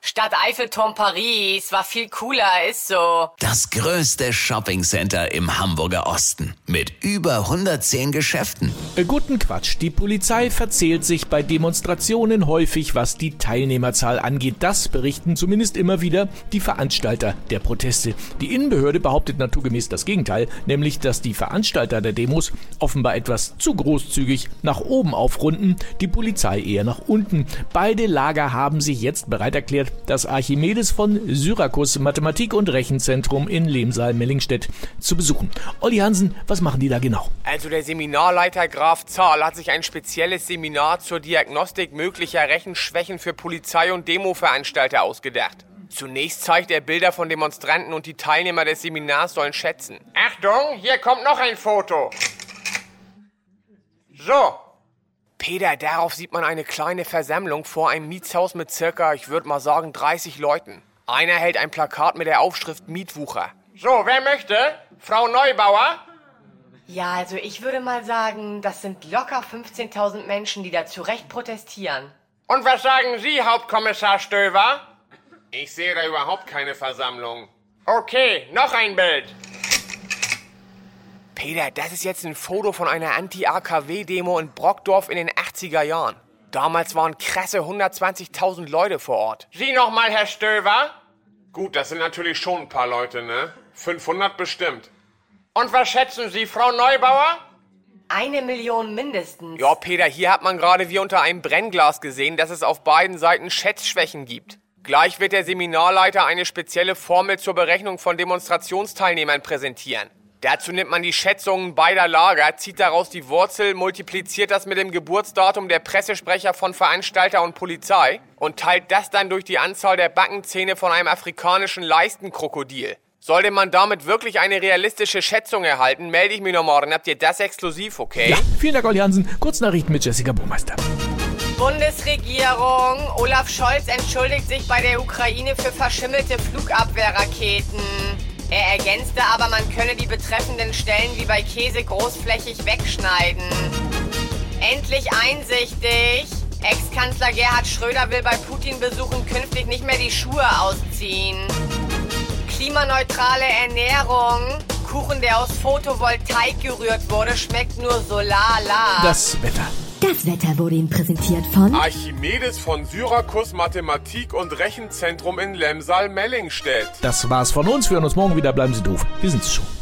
Stadt Eiffelturm Paris war viel cooler, ist so. Das größte Shoppingcenter im Hamburger Osten mit über 110 Geschäften. Äh, Guten Quatsch. Die Polizei verzählt sich bei Demonstrationen häufig, was die Teilnehmerzahl angeht. Das berichten zumindest immer wieder die Veranstalter der Proteste. Die Innenbehörde behauptet naturgemäß das Gegenteil, nämlich, dass die Veranstalter der Demos offenbar etwas zu großzügig nach oben aufrunden, die Polizei eher nach unten. Beide Lager haben sich jetzt bereit erklärt, das Archimedes von Syrakus Mathematik- und Rechenzentrum in Lemsal-Mellingstedt zu besuchen. Olli Hansen, was machen die da genau? Also der Seminarleiter Graf Zahl hat sich ein spezielles Seminar zur Diagnostik möglicher Rechenschwächen für Polizei- und Demoveranstalter ausgedacht. Zunächst zeigt er Bilder von Demonstranten und die Teilnehmer des Seminars sollen schätzen. Achtung, hier kommt noch ein Foto. So. Peter, darauf sieht man eine kleine Versammlung vor einem Mietshaus mit circa, ich würde mal sagen, 30 Leuten. Einer hält ein Plakat mit der Aufschrift Mietwucher. So, wer möchte? Frau Neubauer? Ja, also ich würde mal sagen, das sind locker 15.000 Menschen, die da zu Recht protestieren. Und was sagen Sie, Hauptkommissar Stöver? Ich sehe da überhaupt keine Versammlung. Okay, noch ein Bild. Peter, das ist jetzt ein Foto von einer Anti-AKW-Demo in Brockdorf in den 80er Jahren. Damals waren krasse 120.000 Leute vor Ort. Sie nochmal, Herr Stöver? Gut, das sind natürlich schon ein paar Leute, ne? 500 bestimmt. Und was schätzen Sie, Frau Neubauer? Eine Million mindestens. Ja, Peter, hier hat man gerade wie unter einem Brennglas gesehen, dass es auf beiden Seiten Schätzschwächen gibt. Gleich wird der Seminarleiter eine spezielle Formel zur Berechnung von Demonstrationsteilnehmern präsentieren. Dazu nimmt man die Schätzungen beider Lager, zieht daraus die Wurzel, multipliziert das mit dem Geburtsdatum der Pressesprecher von Veranstalter und Polizei und teilt das dann durch die Anzahl der Backenzähne von einem afrikanischen Leistenkrokodil. Sollte man damit wirklich eine realistische Schätzung erhalten, melde ich mich noch morgen. Habt ihr das exklusiv, okay? Ja, vielen Dank, Olli Hansen. Kurznachrichten mit Jessica Burmeister. Bundesregierung. Olaf Scholz entschuldigt sich bei der Ukraine für verschimmelte Flugabwehrraketen. Er ergänzte aber, man könne die betreffenden Stellen wie bei Käse großflächig wegschneiden. Endlich einsichtig. Ex-Kanzler Gerhard Schröder will bei Putin-Besuchen künftig nicht mehr die Schuhe ausziehen. Klimaneutrale Ernährung. Kuchen, der aus Photovoltaik gerührt wurde, schmeckt nur so lala. Das Wetter. Das Wetter wurde Ihnen präsentiert von Archimedes von Syrakus Mathematik- und Rechenzentrum in Lemsal-Mellingstedt. Das war's von uns. Wir hören uns morgen wieder. Bleiben Sie doof. Wir sind's schon.